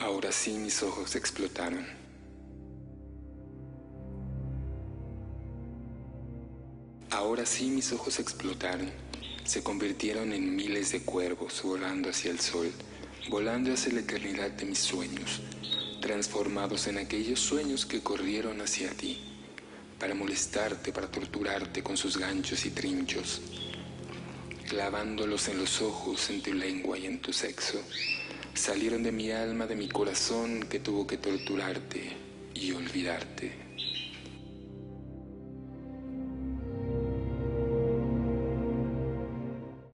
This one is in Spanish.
Ahora sí mis ojos explotaron. Ahora sí mis ojos explotaron. Se convirtieron en miles de cuervos volando hacia el sol, volando hacia la eternidad de mis sueños, transformados en aquellos sueños que corrieron hacia ti, para molestarte, para torturarte con sus ganchos y trinchos, clavándolos en los ojos, en tu lengua y en tu sexo salieron de mi alma, de mi corazón que tuvo que torturarte y olvidarte.